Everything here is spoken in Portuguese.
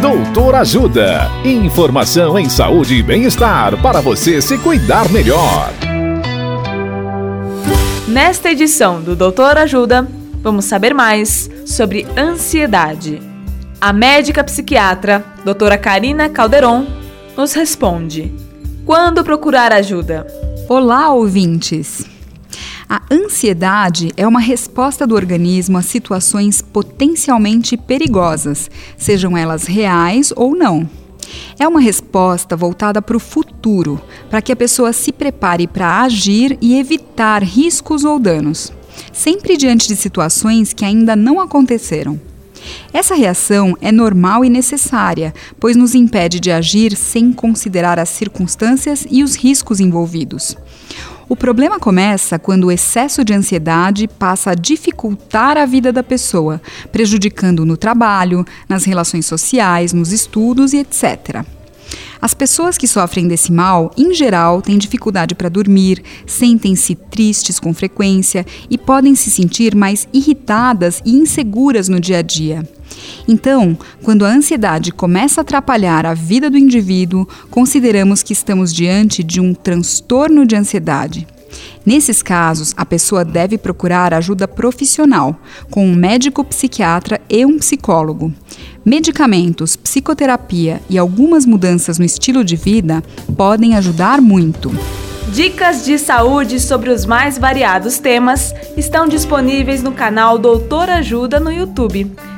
Doutor Ajuda. Informação em saúde e bem-estar para você se cuidar melhor. Nesta edição do Doutor Ajuda, vamos saber mais sobre ansiedade. A médica psiquiatra, doutora Karina Calderon, nos responde: Quando procurar ajuda? Olá, ouvintes! A ansiedade é uma resposta do organismo a situações potencialmente perigosas, sejam elas reais ou não. É uma resposta voltada para o futuro, para que a pessoa se prepare para agir e evitar riscos ou danos, sempre diante de situações que ainda não aconteceram. Essa reação é normal e necessária, pois nos impede de agir sem considerar as circunstâncias e os riscos envolvidos. O problema começa quando o excesso de ansiedade passa a dificultar a vida da pessoa, prejudicando no trabalho, nas relações sociais, nos estudos e etc. As pessoas que sofrem desse mal, em geral, têm dificuldade para dormir, sentem-se tristes com frequência e podem se sentir mais irritadas e inseguras no dia a dia. Então, quando a ansiedade começa a atrapalhar a vida do indivíduo, consideramos que estamos diante de um transtorno de ansiedade. Nesses casos, a pessoa deve procurar ajuda profissional, com um médico psiquiatra e um psicólogo. Medicamentos, psicoterapia e algumas mudanças no estilo de vida podem ajudar muito. Dicas de saúde sobre os mais variados temas estão disponíveis no canal Doutor Ajuda no YouTube.